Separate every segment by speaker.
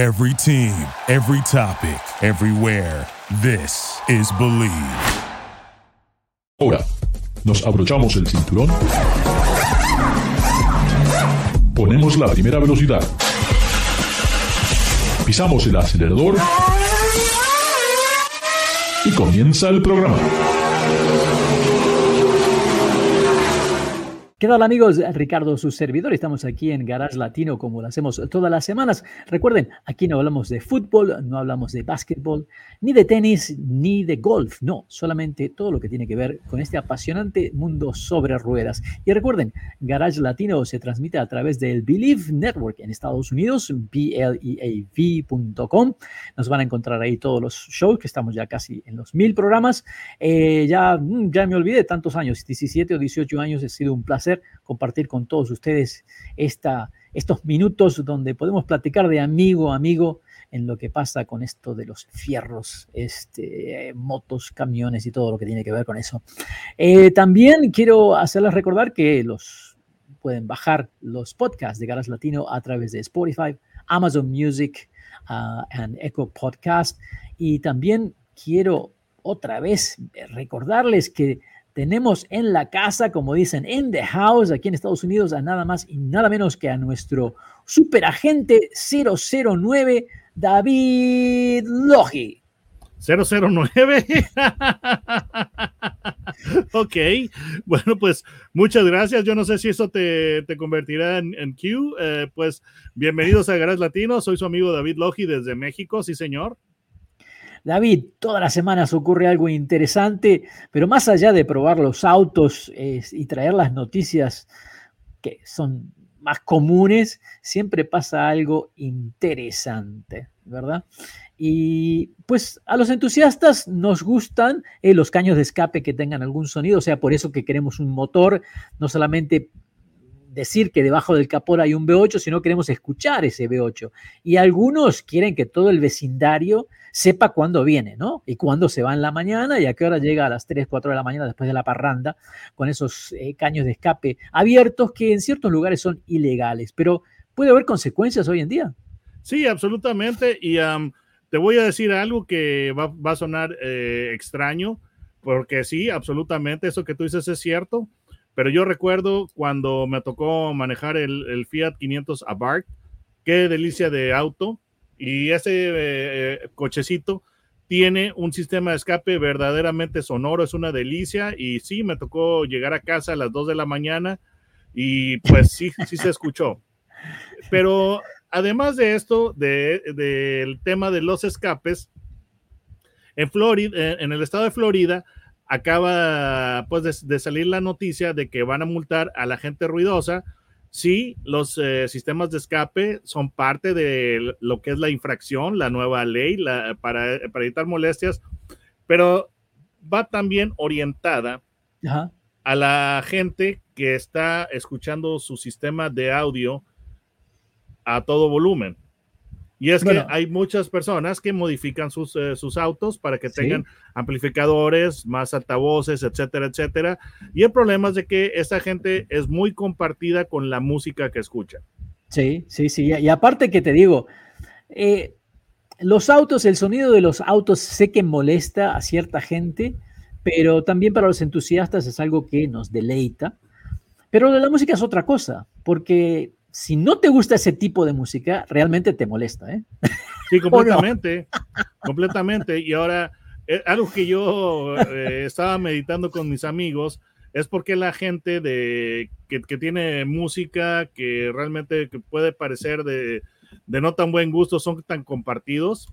Speaker 1: Every team, every topic, everywhere. This is Believe.
Speaker 2: Ahora, nos abrochamos el cinturón. Ponemos la primera velocidad. Pisamos el acelerador. Y comienza el programa.
Speaker 3: ¿Qué tal amigos? Ricardo, su servidor. Estamos aquí en Garage Latino como lo hacemos todas las semanas. Recuerden, aquí no hablamos de fútbol, no hablamos de básquetbol, ni de tenis, ni de golf. No, solamente todo lo que tiene que ver con este apasionante mundo sobre ruedas. Y recuerden, Garage Latino se transmite a través del Believe Network en Estados Unidos, BLEAV.com. Nos van a encontrar ahí todos los shows, que estamos ya casi en los mil programas. Eh, ya, mm, ya me olvidé, tantos años, 17 o 18 años, ha sido un placer compartir con todos ustedes esta, estos minutos donde podemos platicar de amigo a amigo en lo que pasa con esto de los fierros, este, motos, camiones y todo lo que tiene que ver con eso. Eh, también quiero hacerles recordar que los pueden bajar los podcasts de Garas Latino a través de Spotify, Amazon Music uh, and Echo Podcast. Y también quiero otra vez recordarles que tenemos en la casa, como dicen, en the house, aquí en Estados Unidos, a nada más y nada menos que a nuestro superagente 009, David Logi.
Speaker 4: 009. ok, bueno, pues muchas gracias. Yo no sé si eso te, convertirá en, en Q. Eh, pues bienvenidos a Garage Latino. Soy su amigo David Logi desde México, sí, señor.
Speaker 3: David, todas las semanas ocurre algo interesante, pero más allá de probar los autos y traer las noticias que son más comunes, siempre pasa algo interesante, ¿verdad? Y pues a los entusiastas nos gustan eh, los caños de escape que tengan algún sonido, o sea, por eso que queremos un motor, no solamente decir que debajo del capó hay un V8, sino queremos escuchar ese V8. Y algunos quieren que todo el vecindario sepa cuándo viene, ¿no? Y cuándo se va en la mañana y a qué hora llega a las 3, 4 de la mañana después de la parranda, con esos eh, caños de escape abiertos que en ciertos lugares son ilegales. Pero puede haber consecuencias hoy en día.
Speaker 4: Sí, absolutamente. Y te voy a decir algo que va, a sonar eh, extraño, porque sí, absolutamente, eso que tú dices es cierto. Pero yo recuerdo cuando me tocó manejar el, Fiat 500 Abarth, qué delicia de auto. Y ese eh, cochecito tiene un sistema de escape verdaderamente sonoro, es una delicia. Y sí, me tocó llegar a casa a las 2 de la mañana y pues sí, sí se escuchó. Pero además de esto, del tema de los escapes, en Florida, en el estado de Florida, acaba pues de, salir la noticia de que van a multar a la gente ruidosa si los eh, sistemas de escape son parte de lo que es la infracción, la nueva ley para, evitar molestias, pero va también orientada a la gente que está escuchando su sistema de audio a todo volumen. Y es que hay muchas personas que modifican sus, eh, sus autos para que tengan amplificadores, más altavoces, etcétera, etcétera. Y el problema es de que esta gente es muy compartida con la música que escucha.
Speaker 3: Sí, sí, sí. Y aparte que te digo, eh, los autos, el sonido de los autos sé que molesta a cierta gente, pero también para los entusiastas es algo que nos deleita. Pero la música es otra cosa, porque si no te gusta ese tipo de música, realmente te molesta, ¿eh?
Speaker 4: Sí, completamente, completamente. Y ahora, eh, algo que yo eh, estaba meditando con mis amigos es porque la gente de, que, tiene música que realmente puede parecer de, de no tan buen gusto son tan compartidos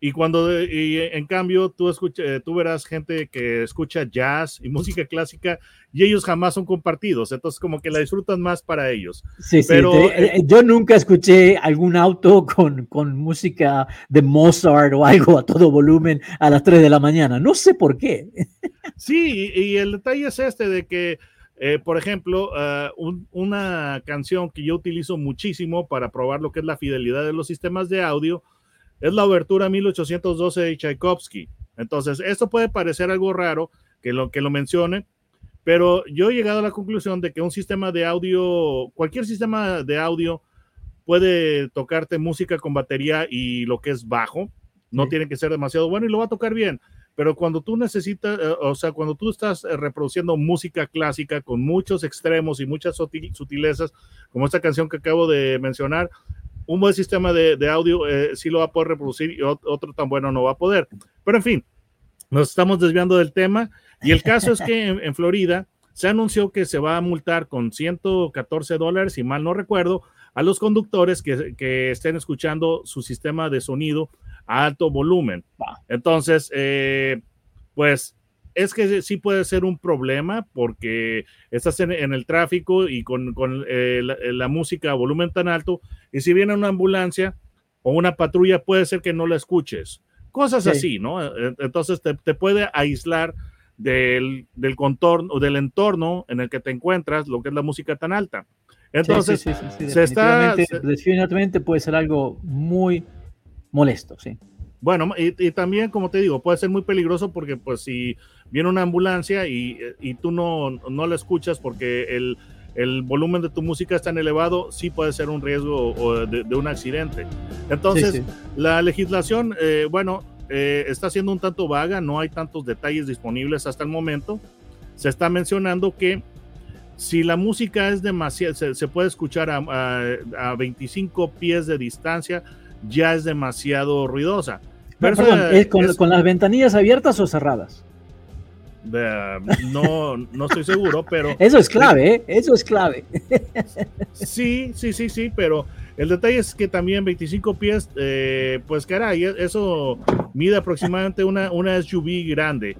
Speaker 4: y cuando, y en cambio, tú, escucha, eh, tú verás gente que escucha jazz y música clásica y ellos jamás son compartidos, entonces como que la disfrutan más para ellos.
Speaker 3: Sí, Pero, sí, eh, eh, yo nunca escuché algún auto con, con música de Mozart o algo a todo volumen a las 3 de la mañana, no sé por qué.
Speaker 4: Sí, y, el detalle es este de que, por ejemplo, ah, una canción que yo utilizo muchísimo para probar lo que es la fidelidad de los sistemas de audio, es la obertura 1812 de Tchaikovsky. Entonces, esto puede parecer algo raro que lo, que lo mencione, pero yo he llegado a la conclusión de que un sistema de audio, cualquier sistema de audio, puede tocarte música con batería y lo que es bajo, no
Speaker 3: Sí.
Speaker 4: tiene que ser demasiado bueno y lo va a tocar bien. Pero cuando tú necesitas, eh, o sea, cuando tú estás eh, reproduciendo música clásica con muchos extremos y muchas sutil- sutilezas, como esta canción que acabo de mencionar, un buen sistema de, de audio eh, sí lo va a poder reproducir y ot- otro tan bueno no va a poder. Pero en fin, nos estamos desviando del tema y el caso es que en, en Florida se anunció que se va a multar con 114 dólares, si mal no recuerdo, a los conductores que, que estén escuchando su sistema de sonido a alto volumen. Entonces, eh, pues es que sí puede ser un problema porque estás en, en el tráfico y con, con eh, la, la música a volumen tan alto y si viene una ambulancia o una patrulla puede ser que no la escuches. Cosas
Speaker 3: Sí.
Speaker 4: así, ¿no? Eh, Entonces te, te puede aislar del, del contorno o del entorno en el que te encuentras, lo que es la música tan alta. Entonces,
Speaker 3: sí, sí,
Speaker 4: se está-
Speaker 3: definitivamente, definitivamente puede ser algo muy molesto, sí.
Speaker 4: Bueno, y, y también, como te digo, puede ser muy peligroso porque pues si viene una ambulancia y, y tú no, no la escuchas porque el, el volumen de tu música es tan elevado, sí puede ser un riesgo o de, de un accidente. Entonces,
Speaker 3: Sí, sí.
Speaker 4: la legislación, eh, bueno, eh, está siendo un tanto vaga, no hay tantos detalles disponibles hasta el momento. Se está mencionando que si la música es demasiado, se, se puede escuchar a, a- a 25 pies de distancia, ya es demasiado ruidosa. Pero eso
Speaker 3: Perdón, ¿es con,
Speaker 4: es-
Speaker 3: con las ventanillas abiertas o cerradas?
Speaker 4: no, no estoy seguro, pero
Speaker 3: Eso es clave, ¿eh? Eso es clave.
Speaker 4: sí, sí, sí, sí, pero el detalle es que también 25 pies, eh, pues caray, eso mide aproximadamente una, una SUV grande.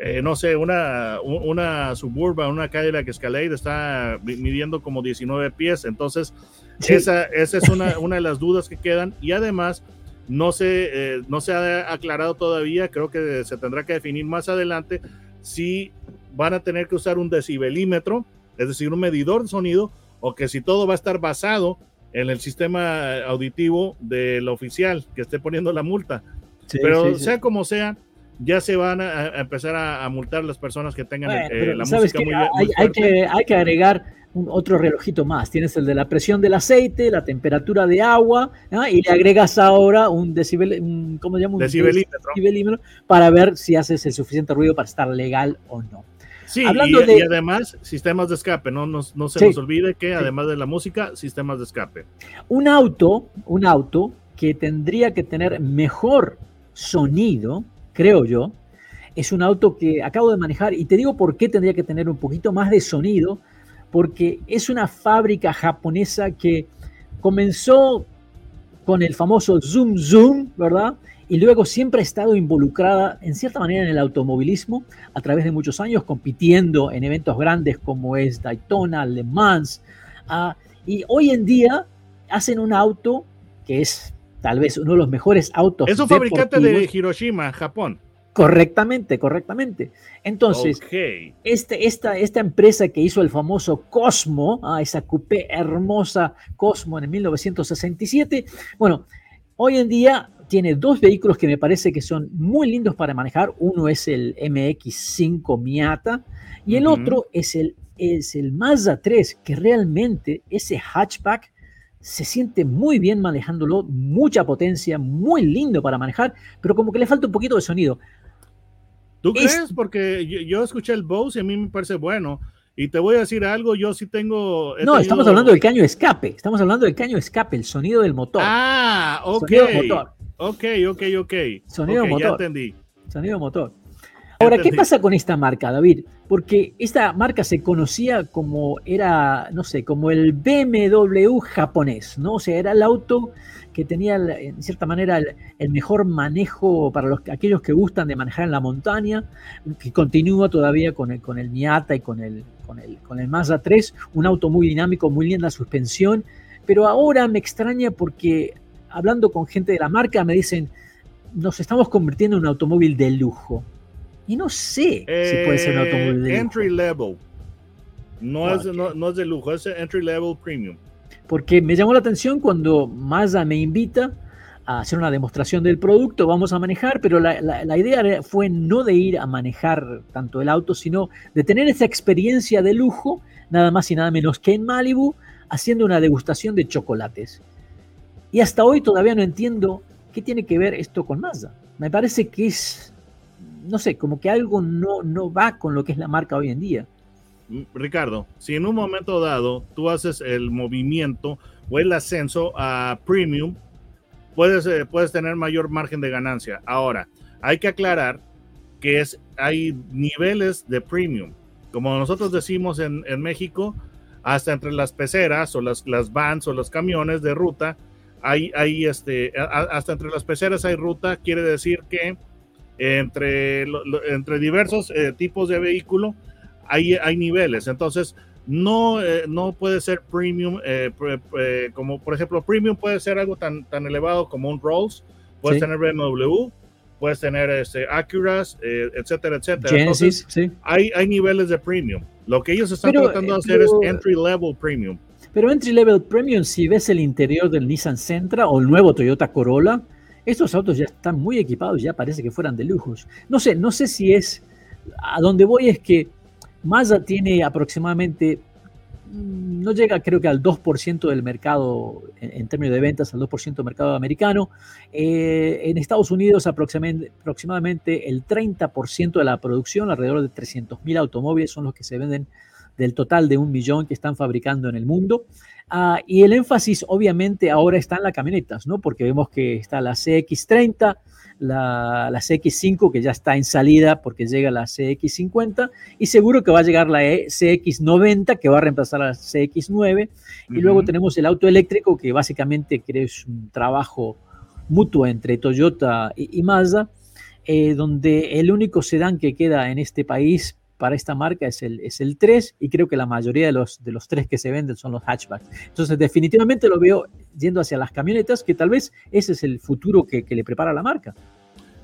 Speaker 4: Eh, no sé, una, una Suburban, una Cadillac Escalade está mi- midiendo como 19 pies, entonces
Speaker 3: Sí.
Speaker 4: esa, esa es una, una de las dudas que quedan y además no se, eh, no se ha aclarado todavía, creo que se tendrá que definir más adelante si van a tener que usar un decibelímetro, es decir, un medidor de sonido, o que si todo va a estar basado en el sistema auditivo del oficial que esté poniendo la multa.
Speaker 3: Sí,
Speaker 4: Pero
Speaker 3: sí, sí.
Speaker 4: sea como sea, ya se van a, a empezar a, a multar las personas que tengan
Speaker 3: Bueno,
Speaker 4: eh, la
Speaker 3: ¿sabes
Speaker 4: música
Speaker 3: qué?
Speaker 4: muy,
Speaker 3: hay,
Speaker 4: muy
Speaker 3: hay que, hay que agregar un, otro relojito más. Tienes el de la presión del aceite, la temperatura de agua, ¿ah? y le agregas ahora un decibel, un, ¿cómo se llama? Un
Speaker 4: Decibelímetro.
Speaker 3: decibelímetro para ver si haces el suficiente ruido para estar legal o no.
Speaker 4: Sí,
Speaker 3: Hablando
Speaker 4: y,
Speaker 3: de-
Speaker 4: y además sistemas de escape, no, nos- no se
Speaker 3: Sí.
Speaker 4: nos olvide que además de la música, sistemas de escape.
Speaker 3: Un auto, un auto que tendría que tener mejor sonido, creo yo, es un auto que acabo de manejar y te digo por qué tendría que tener un poquito más de sonido, porque es una fábrica japonesa que comenzó con el famoso Zoom Zoom, ¿verdad? Y luego siempre ha estado involucrada en cierta manera en el automovilismo a través de muchos años, compitiendo en eventos grandes como es Daytona, Le Mans. ah, y hoy en día hacen un auto que es tal vez uno de los mejores autos.
Speaker 4: Es un fabricante de. Hiroshima, Japón.
Speaker 3: Correctamente, correctamente. Entonces, este, esta, esta empresa que hizo el famoso Cosmo, ah, esa coupé hermosa Cosmo en 1967, bueno, hoy en día tiene dos vehículos que me parece que son muy lindos para manejar. Uno es el MX5 Miata y el otro es el, es el Mazda 3, que realmente ese hatchback se siente muy bien manejándolo, mucha potencia, muy lindo para manejar, pero como que le falta un poquito de sonido.
Speaker 4: ¿Tú
Speaker 3: Es-
Speaker 4: crees? Porque yo, yo escuché el Bose y a mí me parece bueno. Y te voy a decir algo, yo sí tengo...
Speaker 3: No, estamos hablando del caño escape. Estamos hablando del caño escape, el sonido del motor.
Speaker 4: Ah, ok.
Speaker 3: Sonido motor.
Speaker 4: Ok, ok, ok.
Speaker 3: Sonido
Speaker 4: Ok, Ya
Speaker 3: motor.
Speaker 4: entendí.
Speaker 3: Sonido motor. Ahora, ¿qué pasa con esta marca, David? Porque esta marca se conocía como era, no sé, como el BMW japonés, ¿no? O sea, era el auto que tenía, en cierta manera, el, el mejor manejo para los, aquellos que gustan de manejar en la montaña, que continúa todavía con el, con el Miata y con el, con, el, con el Mazda 3, un auto muy dinámico, muy linda suspensión, pero ahora me extraña porque hablando con gente de la marca me dicen, nos estamos convirtiendo en un automóvil de lujo. Y no sé si puede ser un
Speaker 4: Eh,
Speaker 3: automóvil de lujo.
Speaker 4: Entry level. No, es, no, no es de lujo, es entry level premium.
Speaker 3: Porque me llamó la atención cuando Mazda me invita a hacer una demostración del producto, vamos a manejar, pero la, la- la idea fue no de ir a manejar tanto el auto, sino de tener esa experiencia de lujo, nada más y nada menos que en Malibu, haciendo una degustación de chocolates. Y hasta hoy todavía no entiendo qué tiene que ver esto con Mazda. Me parece que es, no sé, como que algo no, no va con lo que es la marca hoy en día.
Speaker 4: Mm, Ricardo, si en un momento dado tú haces el movimiento o el ascenso a premium, puedes, eh, puedes tener mayor margen de ganancia. Ahora, hay que aclarar que es, hay niveles de premium. Como nosotros decimos en, en México, hasta entre las peceras o las, las vans o los camiones de ruta, hay, hay este, hasta entre las peceras hay ruta, quiere decir que entre, entre diversos eh, tipos de vehículo hay, hay niveles. Entonces, no, eh, no puede ser premium, eh, eh, como por ejemplo, premium puede ser algo tan, tan elevado como un Rolls, puedes
Speaker 3: Sí.
Speaker 4: tener BMW, puedes tener este, Acuras, eh, etcétera, etcétera.
Speaker 3: Genesis, sí.
Speaker 4: hay, hay niveles de premium. Lo que ellos están
Speaker 3: Pero,
Speaker 4: tratando de
Speaker 3: eh,
Speaker 4: hacer
Speaker 3: pero-
Speaker 4: es entry level premium.
Speaker 3: Pero entry level premium, si ves el interior del Nissan Sentra o el nuevo Toyota Corolla, estos autos ya están muy equipados, ya parece que fueran de lujos. No sé, no sé si es. A donde voy es que Mazda tiene aproximadamente. mm, No llega, creo que al 2% del mercado, en, términos de ventas, al 2% del mercado americano. Eh, en Estados Unidos, aproximadamente, aproximadamente el 30% de la producción, alrededor de 300.000 automóviles, son los que se venden del total de un millón que están fabricando en el mundo. Ah, y el énfasis obviamente ahora está en las camionetas, ¿no? Porque vemos que está la CX30, la, la CX5 que ya está en salida porque llega la CX50 y seguro que va a llegar la E- CX90 que va a reemplazar a la CX9 y luego tenemos el auto eléctrico que básicamente es un trabajo mutuo entre Toyota y, y Mazda, eh, donde el único sedán que queda en este país para esta marca es el, es el 3 y creo que la mayoría de los, de los 3 que se venden son los hatchbacks. Entonces definitivamente lo veo yendo hacia las camionetas, que tal vez ese es el futuro que, que le prepara la marca.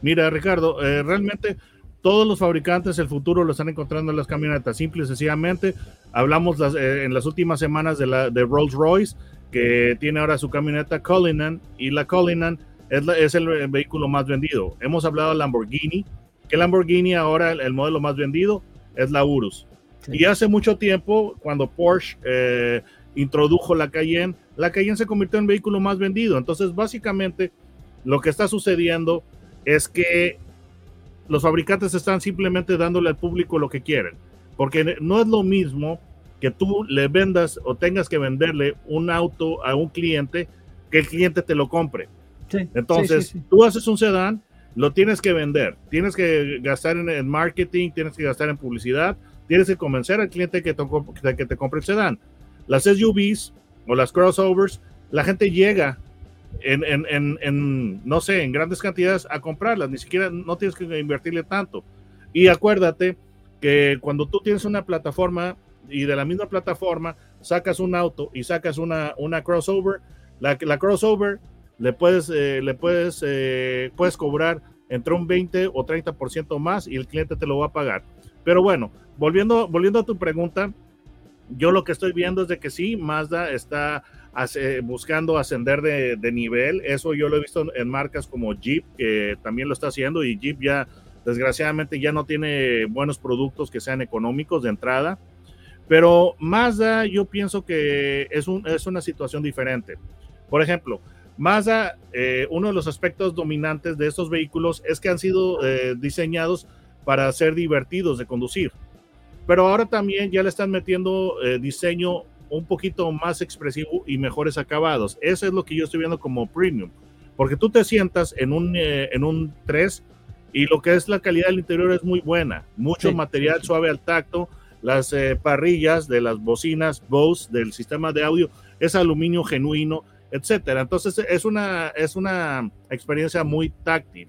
Speaker 4: Mira, Ricardo, eh, realmente todos los fabricantes el futuro lo están encontrando en las camionetas. Simple y sencillamente, hablamos las- eh, en las últimas semanas de, la, de Rolls Royce, que tiene ahora su camioneta Cullinan, y la Cullinan es, la- es el eh, vehículo más vendido. Hemos hablado de Lamborghini, que Lamborghini ahora el, el modelo más vendido es la Urus.
Speaker 3: Sí.
Speaker 4: Y hace mucho tiempo, cuando Porsche eh, introdujo la Cayenne, la Cayenne se convirtió en el vehículo más vendido. Entonces, básicamente, lo que está sucediendo es que los fabricantes están simplemente dándole al público lo que quieren. Porque no es lo mismo que tú le vendas o tengas que venderle un auto a un cliente que el cliente te lo compre.
Speaker 3: Sí,
Speaker 4: Entonces,
Speaker 3: sí, sí, sí.
Speaker 4: tú haces un sedán, lo tienes que vender, tienes que gastar en, en marketing, tienes que gastar en publicidad, tienes que convencer al cliente que te, que te compre el sedán. Las SUVs o las crossovers, la gente llega en, en- en- en, no sé, en grandes cantidades a comprarlas, ni siquiera no tienes que invertirle tanto. Y acuérdate que cuando tú tienes una plataforma y de la misma plataforma sacas un auto y sacas una, una crossover, la, la crossover le puedes, eh, le puedes, eh, puedes cobrar entre un 20 o 30% más y el cliente te lo va a pagar. Pero bueno, volviendo, volviendo a tu pregunta, yo lo que estoy viendo es de que sí, Mazda está buscando ascender de, de nivel. Eso yo lo he visto en marcas como Jeep, que también lo está haciendo, y Jeep ya, desgraciadamente, ya no tiene buenos productos que sean económicos de entrada. Pero Mazda, yo pienso que es, un, es una situación diferente. Por ejemplo, Mazda, eh, uno de los aspectos dominantes de estos vehículos es que han sido eh, diseñados para ser divertidos de conducir. Pero ahora también ya le están metiendo eh, diseño un poquito más expresivo y mejores acabados. Eso es lo que yo estoy viendo como premium. Porque tú te sientas en un, eh, en un 3 y lo que es la calidad del interior es muy buena. Mucho
Speaker 3: Sí,
Speaker 4: material
Speaker 3: sí,
Speaker 4: suave al tacto. Las parrillas de las bocinas Bose del sistema de audio es aluminio genuino, etcétera. Entonces es una, es una experiencia muy táctil.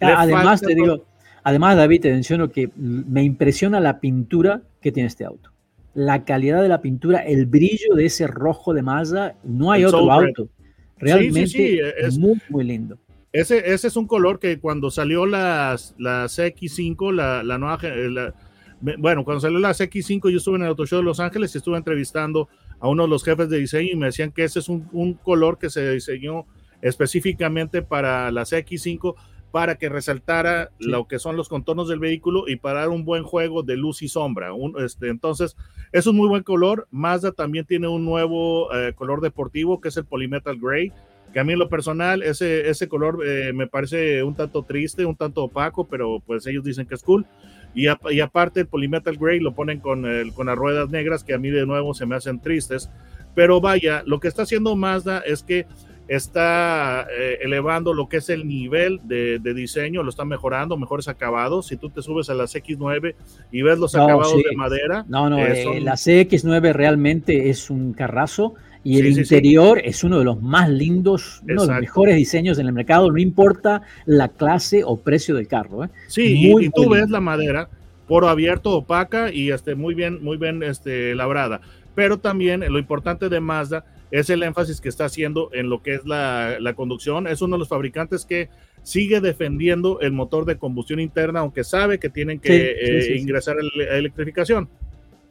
Speaker 4: Le
Speaker 3: Además, te digo, además, David, te menciono que me impresiona la pintura que tiene este auto. La calidad de la pintura, el brillo de ese rojo de Mazda, no hay
Speaker 4: El
Speaker 3: otro auto. Realmente
Speaker 4: sí, es-
Speaker 3: muy, muy lindo.
Speaker 4: Ese, ese es un color que cuando salió las, la CX5, la, la nueva, la- me- bueno, cuando salió la CX5, yo estuve en el Auto Show de Los Ángeles y estuve entrevistando a uno de los jefes de diseño y me decían que ese es un, un color que se diseñó específicamente para la CX5 para que resaltara
Speaker 3: Sí.
Speaker 4: lo que son los contornos del vehículo y para dar un buen juego de luz y sombra. Un- este, entonces, es un muy buen color. Mazda también tiene un nuevo eh, color deportivo que es el Polymetal Gray que a mí en lo personal ese, ese color eh, me parece un tanto triste, un tanto opaco, pero pues ellos dicen que es cool. Y, y aparte el Polymetal Gray lo ponen con, el, con las ruedas negras que a mí de nuevo se me hacen tristes. Pero vaya, lo que está haciendo Mazda es que está eh, elevando lo que es el nivel de, de, diseño, lo está mejorando, mejores acabados. Si tú te subes a las X9 y ves los no, acabados sí. de madera.
Speaker 3: No, no, eh, son... la CX9 realmente es un carrazo. Y el sí, interior sí, es uno de los más lindos, uno Exacto. de los mejores diseños en el mercado, no importa la clase o precio del carro. ¿eh?
Speaker 4: Sí, muy, y, tú ves la madera, poro abierto, opaca y este, muy bien, muy bien este, labrada. Pero también lo importante de Mazda es el énfasis que está haciendo en lo que es la, la conducción. Es uno de los fabricantes que sigue defendiendo el motor de combustión interna, aunque sabe que tienen que sí, eh, sí, sí, ingresar a electrificación.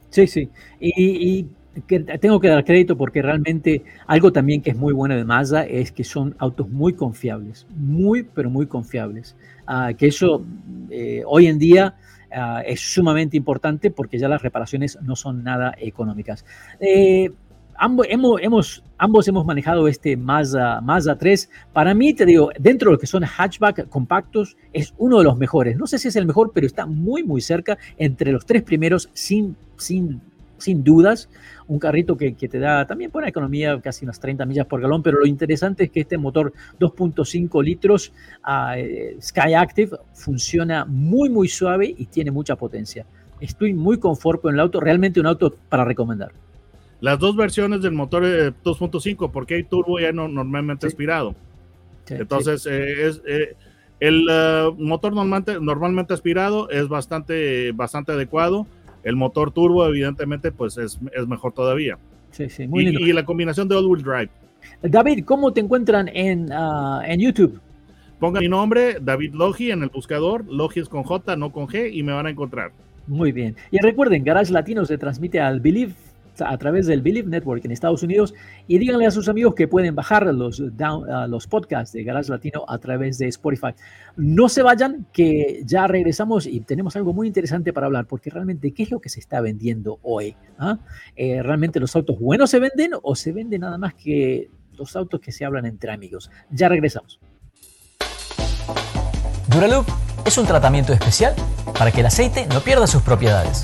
Speaker 3: Sí, sí. Y, y, tengo que dar crédito porque realmente algo también que es muy bueno de Mazda es que son autos muy confiables, muy, pero muy confiables. Uh, que eso eh, hoy en día uh, es sumamente importante porque ya las reparaciones no son nada económicas. Eh, ambos hemos, hemos, ambos hemos manejado este Mazda, Mazda 3. Para mí, te digo, dentro de lo que son hatchback compactos, es uno de los mejores. No sé si es el mejor, pero está muy, muy cerca entre los tres primeros, sin, sin, sin dudas. Un carrito que, que te da también buena economía, casi unas 30 millas por galón, pero lo interesante es que este motor 2.5 litros uh, Sky Active funciona muy, muy suave y tiene mucha potencia. Estoy muy conforto en el auto, realmente un auto para recomendar
Speaker 4: las dos versiones del motor eh, 2.5, porque hay turbo ya no, normalmente sí. aspirado. Sí, Entonces, sí. Eh, es, eh, el uh, motor normalmente, normalmente aspirado es bastante, bastante adecuado. El motor turbo, evidentemente, pues es, es mejor todavía.
Speaker 3: Sí, sí, muy
Speaker 4: y,
Speaker 3: lindo.
Speaker 4: y, la combinación de all-wheel drive.
Speaker 3: David, ¿cómo te encuentran en, uh, en YouTube?
Speaker 4: Ponga mi nombre, David Logi, en el buscador. Logi es con J, no con G, y me van a encontrar.
Speaker 3: Muy bien. Y recuerden, Garage Latino se transmite al Believe a través del Believe Network en Estados Unidos y díganle a sus amigos que pueden bajar los, uh, los podcasts de Garage Latino a través de Spotify. No se vayan, que ya regresamos y tenemos algo muy interesante para hablar, porque realmente, ¿qué es lo que se está vendiendo hoy? ¿Ah? Eh, ¿Realmente los autos buenos se venden o se venden nada más que los autos que se hablan entre amigos? Ya regresamos.
Speaker 5: Duraloop es un tratamiento especial para que el aceite no pierda sus propiedades.